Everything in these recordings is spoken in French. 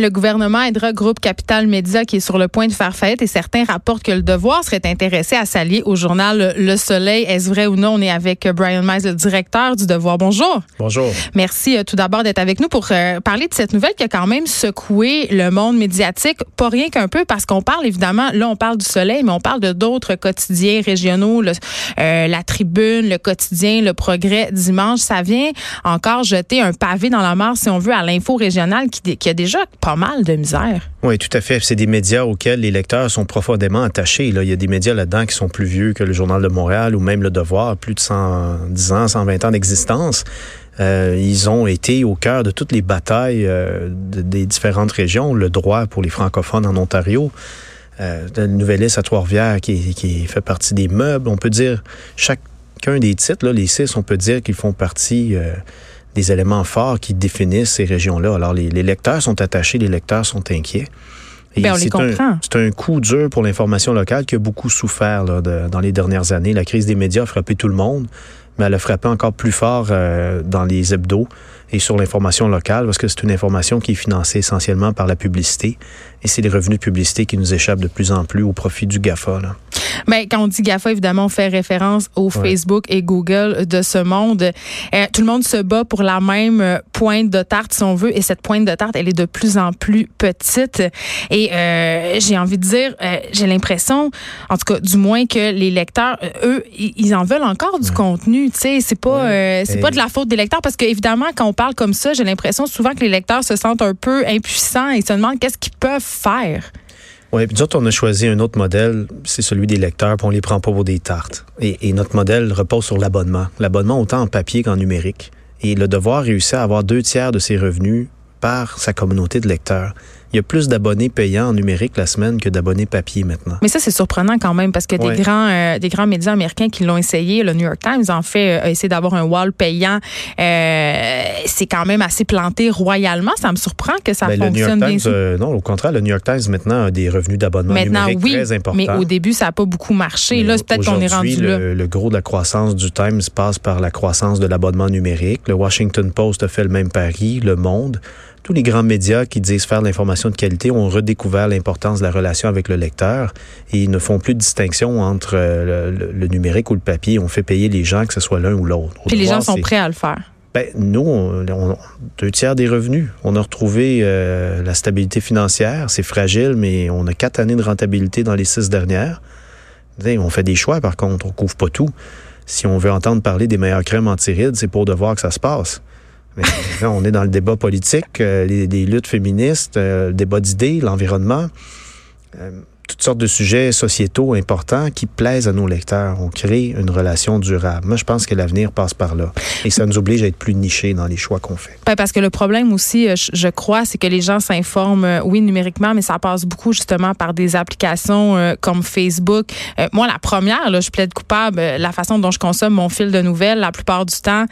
Le gouvernement aidera Groupe Capital Média qui est sur le point de faire faillite et certains rapportent que le devoir serait intéressé à s'allier au journal Le Soleil. Est-ce vrai ou non? On est avec Brian Mize, le directeur du devoir. Bonjour. Bonjour. Merci euh, tout d'abord d'être avec nous pour euh, parler de cette nouvelle qui a quand même secoué le monde médiatique. Pas rien qu'un peu parce qu'on parle évidemment, là on parle du Soleil, mais on parle de d'autres quotidiens régionaux, euh, la Tribune, le quotidien, le Progrès dimanche. Ça vient encore jeter un pavé dans la mare, si on veut, à l'info régionale qui, qui a déjà pas mal de. Oui, tout à fait. C'est des médias auxquels les lecteurs sont profondément attachés. Là. Il y a des médias là-dedans qui sont plus vieux que le Journal de Montréal ou même Le Devoir, plus de 110 ans, 120 ans d'existence. Euh, ils ont été au cœur de toutes les batailles euh, des différentes régions. Le droit pour les francophones en Ontario, euh, le Nouvelliste à Trois-Rivières qui, fait partie des meubles. On peut dire chacun des titres, les six, on peut dire qu'ils font partie euh, des éléments forts qui définissent ces régions-là. Alors les, les, lecteurs sont attachés, les lecteurs sont inquiets. Ben, c'est un, un, coup dur pour l'information locale qui a beaucoup souffert là, de, dans les dernières années. La crise des médias a frappé tout le monde mais elle a frappé encore plus fort euh, dans les hebdos et sur l'information locale parce que c'est une information qui est financée essentiellement par la publicité et c'est les revenus de publicité qui nous échappent de plus en plus au profit du GAFA. Là. Mais ben, quand on dit GAFA, évidemment, on fait référence au Facebook et Google de ce monde. Euh, tout le monde se bat pour la même pointe de tarte, si on veut, et cette pointe de tarte, elle est de plus en plus petite. Et euh, j'ai envie de dire, euh, j'ai l'impression, en tout cas, du moins que les lecteurs, eux, ils en veulent encore du ouais. contenu. Tu sais, c'est pas, ouais. c'est et... pas de la faute des lecteurs, parce qu'évidemment, quand on parle comme ça, j'ai l'impression souvent que les lecteurs se sentent un peu impuissants et se demandent qu'est-ce qu'ils peuvent faire. Oui, puis d'autres, on a choisi un autre modèle, c'est celui des lecteurs, puis on les prend pas pour des tartes. Et, et notre modèle repose sur l'abonnement. L'abonnement autant en papier qu'en numérique. Et le devoir réussit à avoir deux tiers de ses revenus par sa communauté de lecteurs il y a plus d'abonnés payants en numérique la semaine que d'abonnés papier maintenant. Mais ça, c'est surprenant quand même parce que ouais. des grands euh, des grands médias américains qui l'ont essayé, le New York Times en fait, euh, a essayé d'avoir un wall payant. Euh, c'est quand même assez planté royalement. Ça me surprend que ça ben, fonctionne bien. Euh, non, au contraire, le New York Times maintenant a des revenus d'abonnement numérique oui, très importants. Mais au début, ça n'a pas beaucoup marché. Mais là, c'est peut-être qu'on est rendu le, là. Le gros de la croissance du Times passe par la croissance de l'abonnement numérique. Le Washington Post a fait le même pari, Le Monde tous les grands médias qui disent faire de l'information de qualité ont redécouvert l'importance de la relation avec le lecteur et ils ne font plus de distinction entre le, le, le numérique ou le papier. On fait payer les gens, que ce soit l'un ou l'autre. Puis les gens sont prêts à le faire. Ben, nous, on, on, deux tiers des revenus. On a retrouvé euh, la stabilité financière. C'est fragile, mais on a quatre années de rentabilité dans les six dernières. On fait des choix, par contre. On couvre pas tout. Si on veut entendre parler des meilleures crèmes antirides, c'est pour de voir que ça se passe. Là, on est dans le débat politique, euh, les, luttes féministes, euh, le débat d'idées, l'environnement. Euh, toutes sortes de sujets sociétaux importants qui plaisent à nos lecteurs. On crée une relation durable. Moi, je pense que l'avenir passe par là. Et ça nous oblige à être plus nichés dans les choix qu'on fait. Ben parce que le problème aussi, je crois, c'est que les gens s'informent, oui, numériquement, mais ça passe beaucoup justement par des applications euh, comme Facebook. Euh, moi, la première, je plaide coupable, la façon dont je consomme mon fil de nouvelles, la plupart du temps,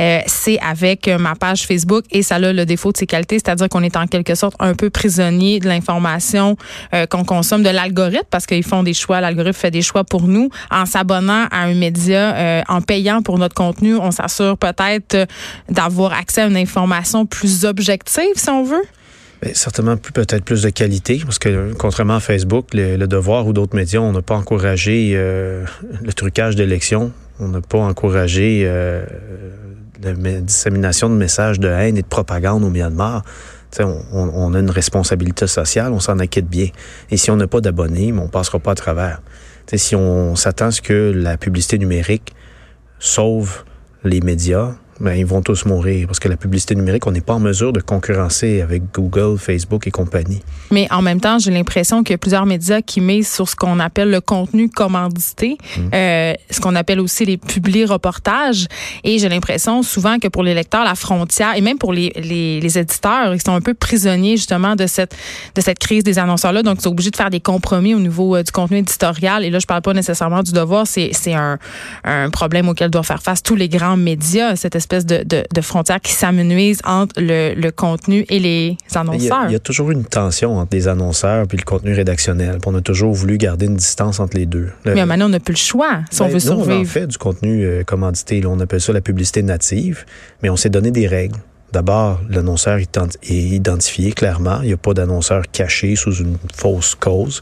euh, c'est avec ma page Facebook et ça a le défaut de ses qualités, c'est-à-dire qu'on est en quelque sorte un peu prisonnier de l'information euh, qu'on consomme, de la parce qu'ils font des choix, l'algorithme fait des choix pour nous. En s'abonnant à un média, euh, en payant pour notre contenu, on s'assure peut-être euh, d'avoir accès à une information plus objective, si on veut. Bien, certainement plus peut-être plus de qualité, parce que contrairement à Facebook, le, Devoir ou d'autres médias, on n'a pas encouragé euh, le trucage d'élections, on n'a pas encouragé euh, la dissémination de messages de haine et de propagande au Myanmar. On, a une responsabilité sociale, on s'en inquiète bien. Et si on n'a pas d'abonnés, on passera pas à travers. T'sais, si on s'attend à ce que la publicité numérique sauve les médias, ben, ils vont tous mourir parce que la publicité numérique, on n'est pas en mesure de concurrencer avec Google, Facebook et compagnie. Mais en même temps, j'ai l'impression qu'il y a plusieurs médias qui misent sur ce qu'on appelle le contenu commandité, mmh. euh, ce qu'on appelle aussi les publi-reportages. Et j'ai l'impression souvent que pour les lecteurs, la frontière, et même pour les, les, les éditeurs, ils sont un peu prisonniers justement de cette, de cette crise des annonceurs-là. Donc, ils sont obligés de faire des compromis au niveau euh, du contenu éditorial. Et là, je parle pas nécessairement du devoir, c'est un, un problème auquel doivent faire face tous les grands médias, cette espèce de, de, de frontières qui s'amenuisent entre le, le, contenu et les annonceurs. Il y, a, il y, a, toujours une tension entre les annonceurs puis le contenu rédactionnel. On a toujours voulu garder une distance entre les deux. Le, Mais maintenant, on n'a plus le choix si ben, on veut survivre. On en fait du contenu euh, commandité. Là, on appelle ça la publicité native. Mais on s'est donné des règles. D'abord, l'annonceur est identifié clairement. Il n'y a pas d'annonceur caché sous une fausse cause.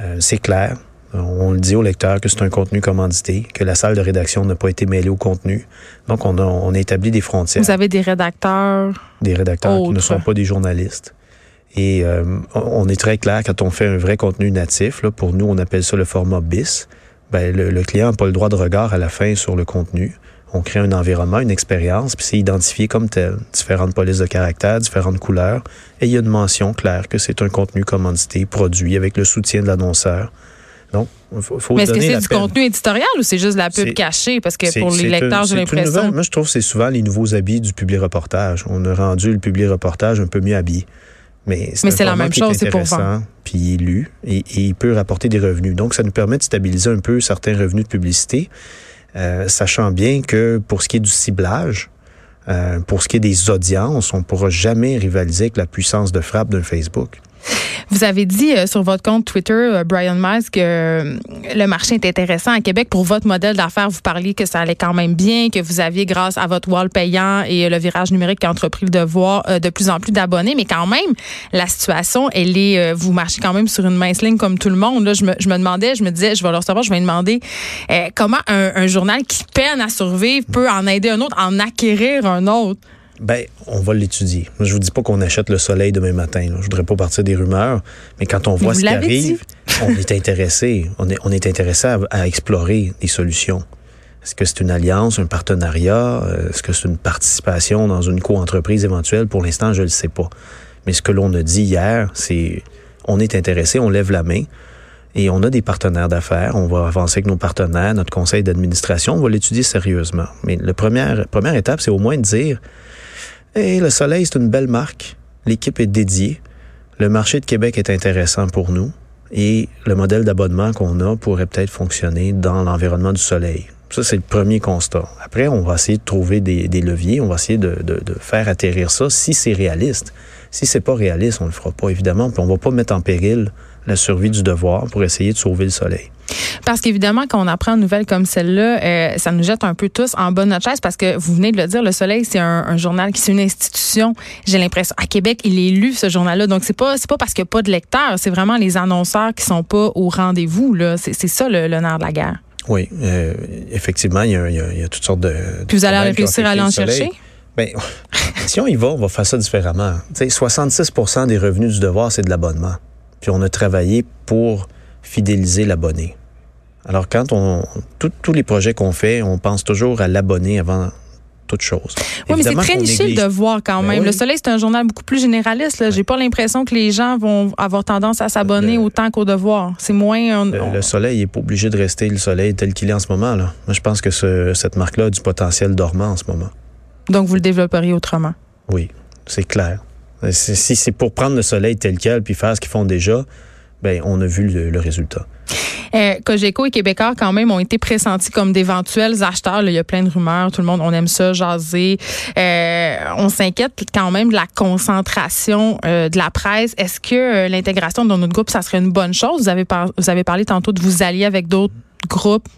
Euh, c'est clair. On le dit au lecteur que c'est un contenu commandité, que la salle de rédaction n'a pas été mêlée au contenu. Donc, on a, on a établi des frontières. Vous avez des rédacteurs. Des rédacteurs qui ne sont pas des journalistes. Et euh, on est très clair quand on fait un vrai contenu natif. Là, pour nous, on appelle ça le format BIS. Ben, le, le client n'a pas le droit de regard à la fin sur le contenu on crée un environnement, une expérience, puis c'est identifié comme tel. Différentes polices de caractère, différentes couleurs, et il y a une mention claire que c'est un contenu commandité, produit avec le soutien de l'annonceur. Donc, il faut, Mais est-ce que c'est du contenu éditorial ou c'est juste la pub cachée? Parce que pour les lecteurs, j'ai l'impression. Moi, je trouve que c'est souvent les nouveaux habits du public reportage. On a rendu le public reportage un peu mieux habillé. Mais c'est la même chose, c'est pour vendre. Puis il est lu et, et, il peut rapporter des revenus. Donc, ça nous permet de stabiliser un peu certains revenus de publicité. Euh, sachant bien que pour ce qui est du ciblage, euh, pour ce qui est des audiences, on ne pourra jamais rivaliser avec la puissance de frappe d'un Facebook. Vous avez dit euh, sur votre compte Twitter, euh, Brian Miles, que euh, le marché est intéressant à Québec. Pour votre modèle d'affaires, vous parliez que ça allait quand même bien, que vous aviez, grâce à votre wall payant et le virage numérique qui a entrepris le devoir, de plus en plus d'abonnés. Mais quand même, la situation, elle est, vous marchez quand même sur une mince ligne comme tout le monde. Là, je, me, je me demandais, je me disais, je vais leur savoir, je vais demander comment un, un journal qui peine à survivre peut en aider un autre, en acquérir un autre? Ben, on va l'étudier. Je vous dis pas qu'on achète le soleil demain matin. Je voudrais pas partir des rumeurs, mais quand on voit ce qui arrive, on est intéressé. On est, on est intéressé à, explorer des solutions. Est-ce que c'est une alliance, un partenariat? Euh, est-ce que c'est une participation dans une co-entreprise éventuelle? Pour l'instant, je ne le sais pas. Mais ce que l'on a dit hier, c'est on est intéressé, on lève la main et on a des partenaires d'affaires. On va avancer avec nos partenaires, notre conseil d'administration, on va l'étudier sérieusement. Mais la première, première étape, c'est au moins de dire et le Soleil, c'est une belle marque. L'équipe est dédiée. Le marché de Québec est intéressant pour nous. Et le modèle d'abonnement qu'on a pourrait peut-être fonctionner dans l'environnement du Soleil. Ça, c'est le premier constat. Après, on va essayer de trouver des, leviers, on va essayer de, de, faire atterrir ça si c'est réaliste. Si c'est pas réaliste, on le fera pas, évidemment, puis on va pas mettre en péril la survie du devoir pour essayer de sauver le Soleil. Parce qu'évidemment, quand on apprend une nouvelle comme celle-là, euh, ça nous jette un peu tous en bas de notre chaise parce que vous venez de le dire, Le Soleil, c'est un, journal qui c'est une institution. J'ai l'impression à Québec, il est lu ce journal-là. Donc c'est pas c'est pas parce qu'il n'y a pas de lecteurs, c'est vraiment les annonceurs qui sont pas au rendez-vous. Là, c'est, ça le, nerf de la guerre. Oui, euh, effectivement, il y, a, toutes sortes de. Puis vous allez réussir à aller en chercher? Bien, si on y va, on va faire ça différemment. sais, 66% des revenus du devoir, c'est de l'abonnement. Puis on a travaillé pour fidéliser l'abonné. Alors, quand on. Tous les projets qu'on fait, on pense toujours à l'abonné avant toute chose. Oui, mais c'est très niché de voir quand ben même. Le Soleil, c'est un journal beaucoup plus généraliste. J'ai pas l'impression que les gens vont avoir tendance à s'abonner autant qu'au devoir. C'est moins. le, Soleil n'est pas obligé de rester le Soleil tel qu'il est en ce moment. Là. Moi, je pense que cette marque-là a du potentiel dormant en ce moment. Donc, vous le développeriez autrement? Oui, c'est clair. Si c'est pour prendre le Soleil tel quel puis faire ce qu'ils font déjà, ben on a vu le résultat. Euh, Cogeco et Québécois, quand même, ont été pressentis comme d'éventuels acheteurs. il y a plein de rumeurs. Tout le monde, on aime ça, jaser. Euh, on s'inquiète quand même de la concentration euh, de la presse. Est-ce que l'intégration dans notre groupe, ça serait une bonne chose? Vous avez parlé tantôt de vous allier avec d'autres groupes.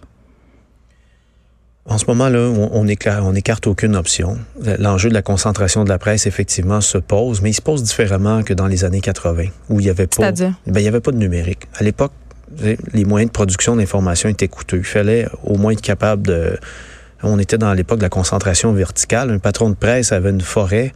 En ce moment-là, on, on écarte aucune option. L'enjeu de la concentration de la presse, effectivement, se pose, mais il se pose différemment que dans les années 80, où il n'y avait pas, ben, il y avait pas de numérique. À l'époque, les moyens de production d'information étaient coûteux. Il fallait au moins être capable de... On était dans l'époque de la concentration verticale. Un patron de presse avait une forêt,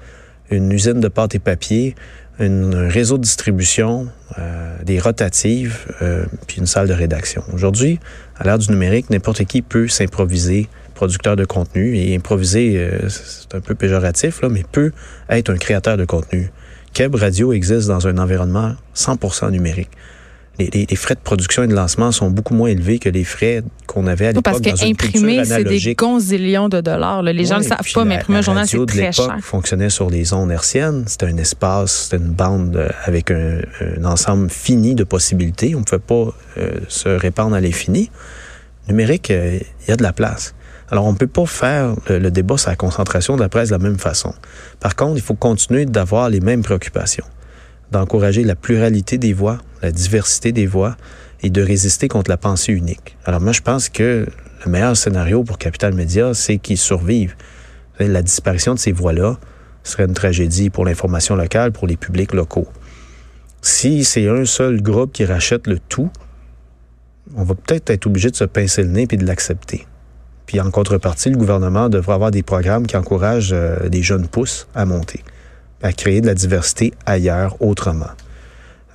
une usine de pâte et papier, un réseau de distribution, euh, des rotatives, euh, puis une salle de rédaction. Aujourd'hui, à l'ère du numérique, n'importe qui peut s'improviser producteur de contenu et improviser, euh, c'est un peu péjoratif, là, mais peut être un créateur de contenu. Keb Radio existe dans un environnement 100% numérique les, frais de production et de lancement sont beaucoup moins élevés que les frais qu'on avait à l'époque Parce qu'imprimer, c'est des gonzillions de dollars. Les gens ne le savent pas, mais imprimer un journal, c'est très cher. fonctionnait sur les ondes hertziennes. C'était un espace, c'était une bande euh, avec un, ensemble fini de possibilités. On ne pouvait pas euh, se répandre à l'infini. Numérique, euh, il y a de la place. Alors, on ne peut pas faire le, le débat sur la concentration de la presse de la même façon. Par contre, il faut continuer d'avoir les mêmes préoccupations d'encourager la pluralité des voix, la diversité des voix et de résister contre la pensée unique. Alors moi, je pense que le meilleur scénario pour Capital Média, c'est qu'ils survivent. La disparition de ces voix-là serait une tragédie pour l'information locale, pour les publics locaux. Si c'est un seul groupe qui rachète le tout, on va peut-être être obligé de se pincer le nez et de l'accepter. Puis en contrepartie, le gouvernement devrait avoir des programmes qui encouragent euh, des jeunes pousses à monter, à créer de la diversité ailleurs, autrement.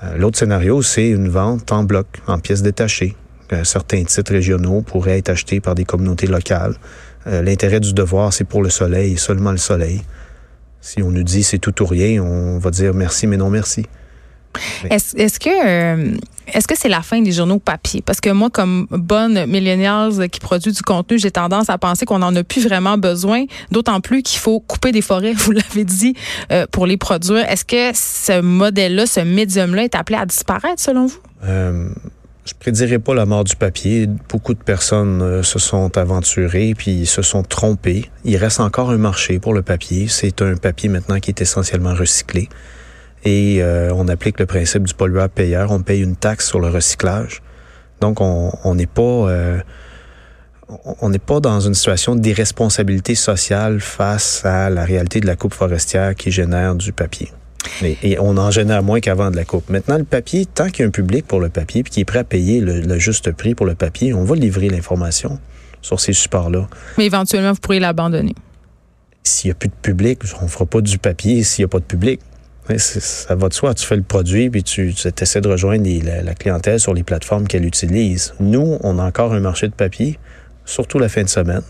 Euh, l'autre scénario, c'est une vente en bloc, en pièces détachées. Euh, certains titres régionaux pourraient être achetés par des communautés locales. L'intérêt du devoir, c'est pour le soleil seulement le soleil. Si on nous dit c'est tout ou rien, on va dire merci, mais non merci. Est-ce que euh, est-ce que c'est la fin des journaux papier? Parce que moi, comme bonne millennials qui produit du contenu, j'ai tendance à penser qu'on n'en a plus vraiment besoin, d'autant plus qu'il faut couper des forêts, vous l'avez dit, euh, pour les produire. Est-ce que ce modèle-là, ce médium-là est appelé à disparaître selon vous? Euh, je prédirais pas la mort du papier. Beaucoup de personnes se sont aventurées puis se sont trompées. Il reste encore un marché pour le papier. C'est un papier maintenant qui est essentiellement recyclé et euh, on applique le principe du pollueur-payeur. On paye une taxe sur le recyclage. Donc, on n'est pas... Euh, on n'est pas dans une situation d'irresponsabilité sociale face à la réalité de la coupe forestière qui génère du papier. Et, on en génère moins qu'avant de la coupe. Maintenant, le papier, tant qu'il y a un public pour le papier, puis qui est prêt à payer le, le juste prix pour le papier, on va livrer l'information sur ces supports-là. Mais éventuellement, vous pourriez l'abandonner. S'il n'y a plus de public, on ne fera pas du papier s'il n'y a pas de public ça va de soi. Tu fais le produit, puis tu, essaies de rejoindre la, clientèle sur les plateformes qu'elle utilise. Nous, on a encore un marché de papier, surtout la fin de semaine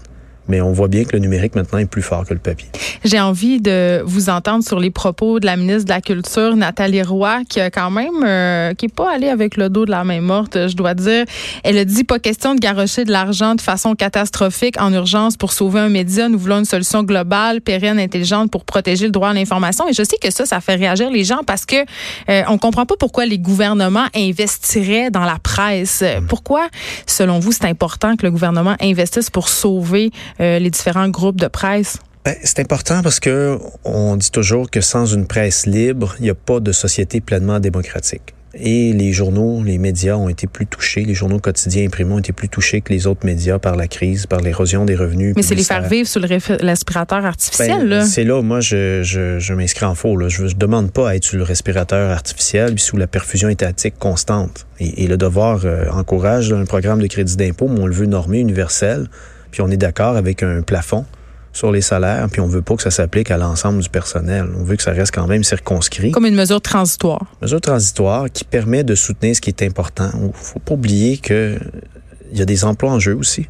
mais on voit bien que le numérique maintenant est plus fort que le papier. J'ai envie de vous entendre sur les propos de la ministre de la Culture, Nathalie Roy, qui a quand même, euh, qui est pas allée avec le dos de la main morte, je dois dire. Elle a dit pas question de garrocher de l'argent de façon catastrophique en urgence pour sauver un média. Nous voulons une solution globale, pérenne, intelligente pour protéger le droit à l'information. Et je sais que ça, ça fait réagir les gens parce que euh, on comprend pas pourquoi les gouvernements investiraient dans la presse. Mm. Pourquoi, selon vous, c'est important que le gouvernement investisse pour sauver les différents groupes de presse? Ben, c'est important parce que on dit toujours que sans une presse libre, il n'y a pas de société pleinement démocratique. Et les journaux, les médias ont été plus touchés, les journaux quotidiens imprimés ont été plus touchés que les autres médias par la crise, par l'érosion des revenus. Mais c'est les faire vivre sous le respirateur artificiel. Ben, c'est là, moi, je, je, je m'inscris en faux. Là. Je ne demande pas à être sous le respirateur artificiel, puis sous la perfusion étatique constante. Et, le devoir euh, encourage un programme de crédit d'impôt, mais on le veut normé, universel puis on est d'accord avec un plafond sur les salaires, puis on veut pas que ça s'applique à l'ensemble du personnel. On veut que ça reste quand même circonscrit. Comme une mesure transitoire. Mesure transitoire qui permet de soutenir ce qui est important. Il faut pas oublier que il y a des emplois en jeu aussi.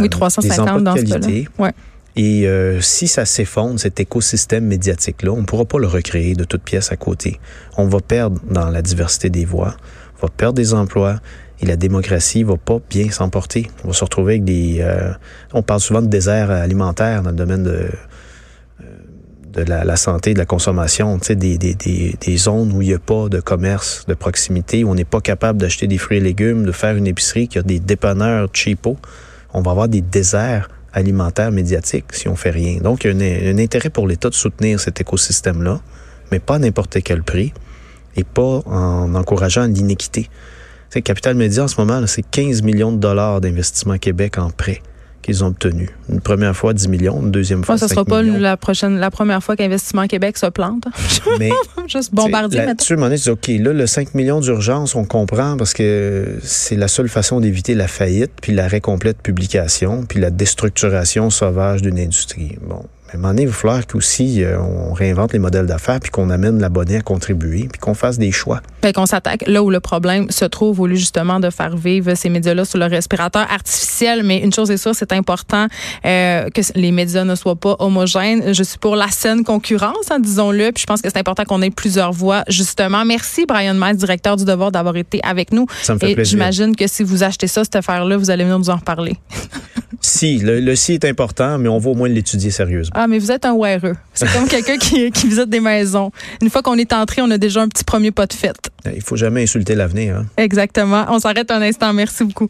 Oui, 350 euh, dans qualité. ce Ouais. Et euh, si ça s'effondre, cet écosystème médiatique-là, on ne pourra pas le recréer de toutes pièces à côté. On va perdre dans la diversité des voix, on va perdre des emplois, et la démocratie va pas bien s'emporter. On va se retrouver avec des... Euh, on parle souvent de désert alimentaire dans le domaine de, euh, la, santé, de la consommation, des, des, des, des, zones où il n'y a pas de commerce de proximité, où on n'est pas capable d'acheter des fruits et légumes, de faire une épicerie qui a des dépanneurs cheapo. On va avoir des déserts alimentaires médiatiques si on fait rien. Donc, il y a un intérêt pour l'État de soutenir cet écosystème-là, mais pas à n'importe quel prix et pas en encourageant l'inéquité. C'est Capital Média en ce moment, c'est 15 millions de dollars d'investissement Québec en prêt qu'ils ont obtenu. Une première fois 10 millions, une deuxième fois. Ça ne sera pas la prochaine, la première fois qu'Investissement Québec se plante. Mais juste bombardier là-dessus, dit, OK, là, le 5 millions d'urgence, on comprend parce que c'est la seule façon d'éviter la faillite, puis l'arrêt complet de publication, puis la déstructuration sauvage d'une industrie. Bon, à un moment donné, il va falloir qu'aussi euh, on réinvente les modèles d'affaires, puis qu'on amène l'abonné à contribuer, puis qu'on fasse des choix. Bien, qu'on s'attaque là où le problème se trouve, au lieu justement de faire vivre ces médias-là sur le respirateur artificiel. Mais une chose est sûre, c'est important euh, que les médias ne soient pas homogènes. Je suis pour la saine concurrence, hein, disons-le. Puis je pense que c'est important qu'on ait plusieurs voix, justement. Merci, Brian Metz, directeur du Devoir, d'avoir été avec nous. Ça me fait Et j'imagine que si vous achetez ça, cette affaire-là, vous allez venir nous en reparler. si, le, le si est important, mais on va au moins l'étudier sérieusement. Ah, mais vous êtes un weareux. C'est comme quelqu'un qui, qui, visite des maisons. Une fois qu'on est entré, on a déjà un petit premier pas de fête. Il faut jamais insulter l'avenir. Hein? Exactement. On s'arrête un instant. Merci beaucoup.